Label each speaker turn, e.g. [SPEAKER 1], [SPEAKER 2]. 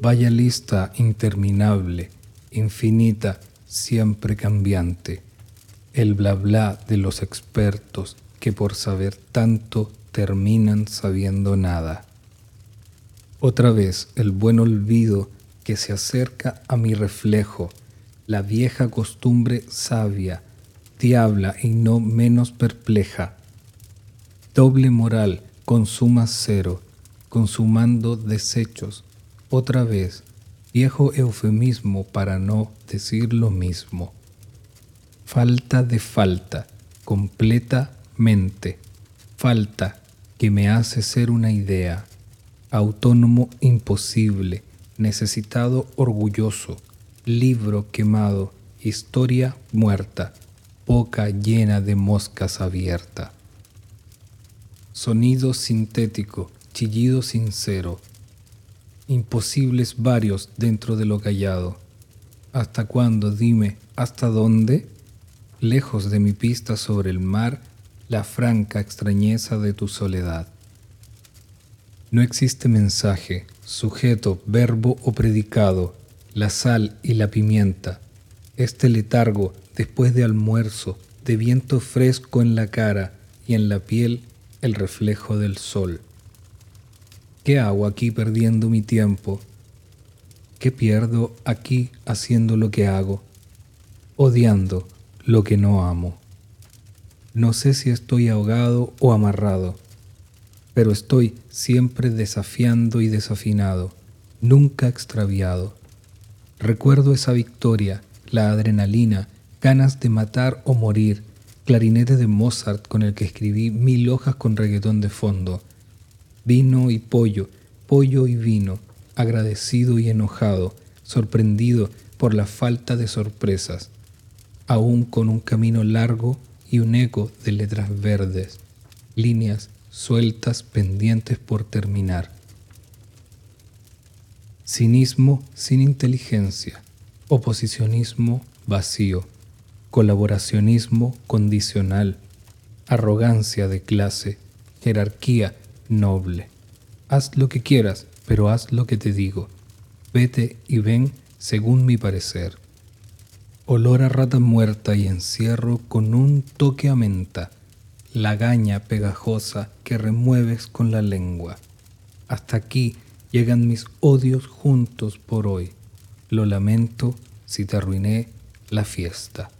[SPEAKER 1] Vaya lista interminable, infinita, siempre cambiante. El bla bla de los expertos que por saber tanto terminan sabiendo nada. Otra vez el buen olvido que se acerca a mi reflejo, la vieja costumbre sabia, diabla y no menos perpleja. Doble moral consuma cero, consumando desechos, otra vez, viejo eufemismo para no decir lo mismo. Falta de falta, completamente, falta que me hace ser una idea, autónomo imposible, necesitado orgulloso, libro quemado, historia muerta, boca llena de moscas abierta. Sonido sintético, chillido sincero, imposibles varios dentro de lo callado. ¿Hasta cuándo? Dime, ¿hasta dónde? Lejos de mi pista sobre el mar, la franca extrañeza de tu soledad. No existe mensaje, sujeto, verbo o predicado, la sal y la pimienta, este letargo después de almuerzo, de viento fresco en la cara y en la piel el reflejo del sol. ¿Qué hago aquí perdiendo mi tiempo? ¿Qué pierdo aquí haciendo lo que hago? Odiando lo que no amo. No sé si estoy ahogado o amarrado pero estoy siempre desafiando y desafinado, nunca extraviado. Recuerdo esa victoria, la adrenalina, ganas de matar o morir, clarinete de Mozart con el que escribí mil hojas con reggaetón de fondo, vino y pollo, pollo y vino, agradecido y enojado, sorprendido por la falta de sorpresas, aún con un camino largo y un eco de letras verdes, líneas sueltas pendientes por terminar. Cinismo sin inteligencia, oposicionismo vacío, colaboracionismo condicional, arrogancia de clase, jerarquía noble. Haz lo que quieras, pero haz lo que te digo. Vete y ven según mi parecer. Olor a rata muerta y encierro con un toque a menta la gaña pegajosa que remueves con la lengua. Hasta aquí llegan mis odios juntos por hoy. Lo lamento si te arruiné la fiesta.